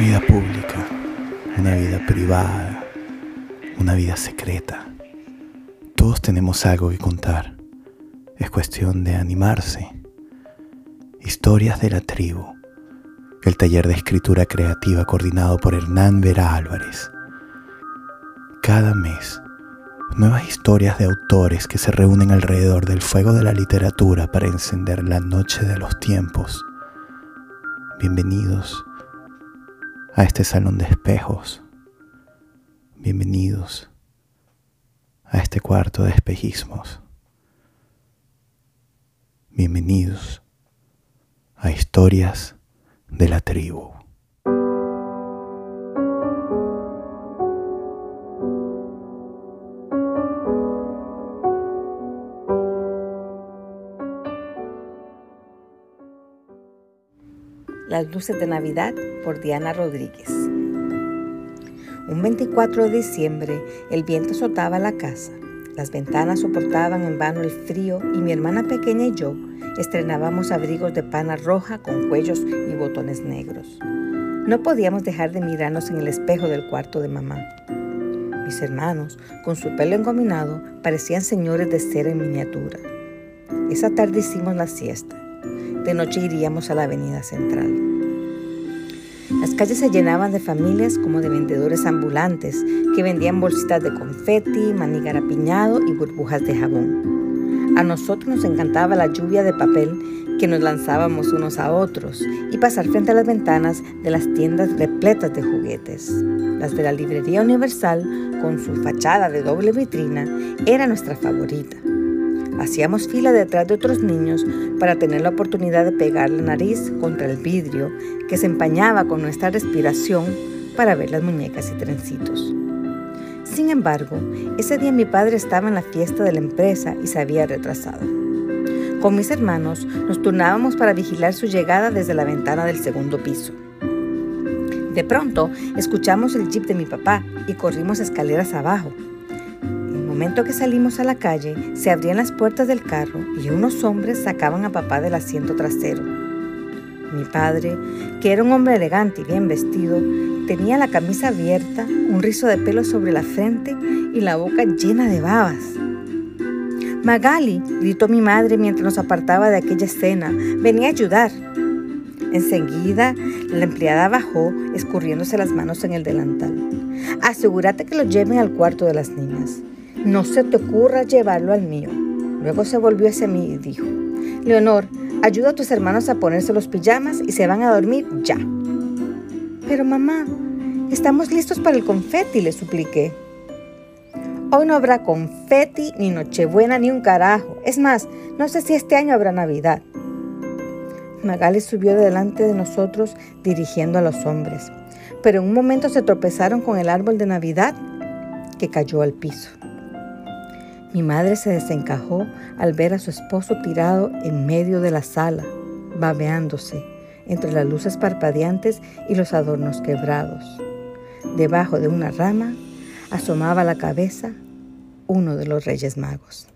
vida pública, una vida privada, una vida secreta. Todos tenemos algo que contar. Es cuestión de animarse. Historias de la tribu. El taller de escritura creativa coordinado por Hernán Vera Álvarez. Cada mes, nuevas historias de autores que se reúnen alrededor del fuego de la literatura para encender la noche de los tiempos. Bienvenidos a este salón de espejos. Bienvenidos a este cuarto de espejismos. Bienvenidos a historias de la tribu. Las luces de Navidad por Diana Rodríguez. Un 24 de diciembre el viento azotaba la casa. Las ventanas soportaban en vano el frío y mi hermana pequeña y yo estrenábamos abrigos de pana roja con cuellos y botones negros. No podíamos dejar de mirarnos en el espejo del cuarto de mamá. Mis hermanos, con su pelo engominado, parecían señores de cera en miniatura. Esa tarde hicimos la siesta. De noche iríamos a la avenida central. Las calles se llenaban de familias como de vendedores ambulantes que vendían bolsitas de confeti, maní garapiñado y burbujas de jabón. A nosotros nos encantaba la lluvia de papel que nos lanzábamos unos a otros y pasar frente a las ventanas de las tiendas repletas de juguetes. Las de la Librería Universal, con su fachada de doble vitrina, era nuestra favorita. Hacíamos fila detrás de otros niños para tener la oportunidad de pegar la nariz contra el vidrio que se empañaba con nuestra respiración para ver las muñecas y trencitos. Sin embargo, ese día mi padre estaba en la fiesta de la empresa y se había retrasado. Con mis hermanos nos turnábamos para vigilar su llegada desde la ventana del segundo piso. De pronto, escuchamos el jeep de mi papá y corrimos escaleras abajo momento que salimos a la calle, se abrían las puertas del carro y unos hombres sacaban a papá del asiento trasero. Mi padre, que era un hombre elegante y bien vestido, tenía la camisa abierta, un rizo de pelo sobre la frente y la boca llena de babas. Magali, gritó mi madre mientras nos apartaba de aquella escena, venía a ayudar. Enseguida, la empleada bajó, escurriéndose las manos en el delantal. Asegúrate que lo lleven al cuarto de las niñas. No se te ocurra llevarlo al mío. Luego se volvió hacia mí y dijo, Leonor, ayuda a tus hermanos a ponerse los pijamas y se van a dormir ya. Pero mamá, estamos listos para el confeti, le supliqué. Hoy no habrá confeti, ni Nochebuena, ni un carajo. Es más, no sé si este año habrá Navidad. Magali subió delante de nosotros dirigiendo a los hombres, pero en un momento se tropezaron con el árbol de Navidad que cayó al piso. Mi madre se desencajó al ver a su esposo tirado en medio de la sala, babeándose entre las luces parpadeantes y los adornos quebrados. Debajo de una rama asomaba la cabeza uno de los Reyes Magos.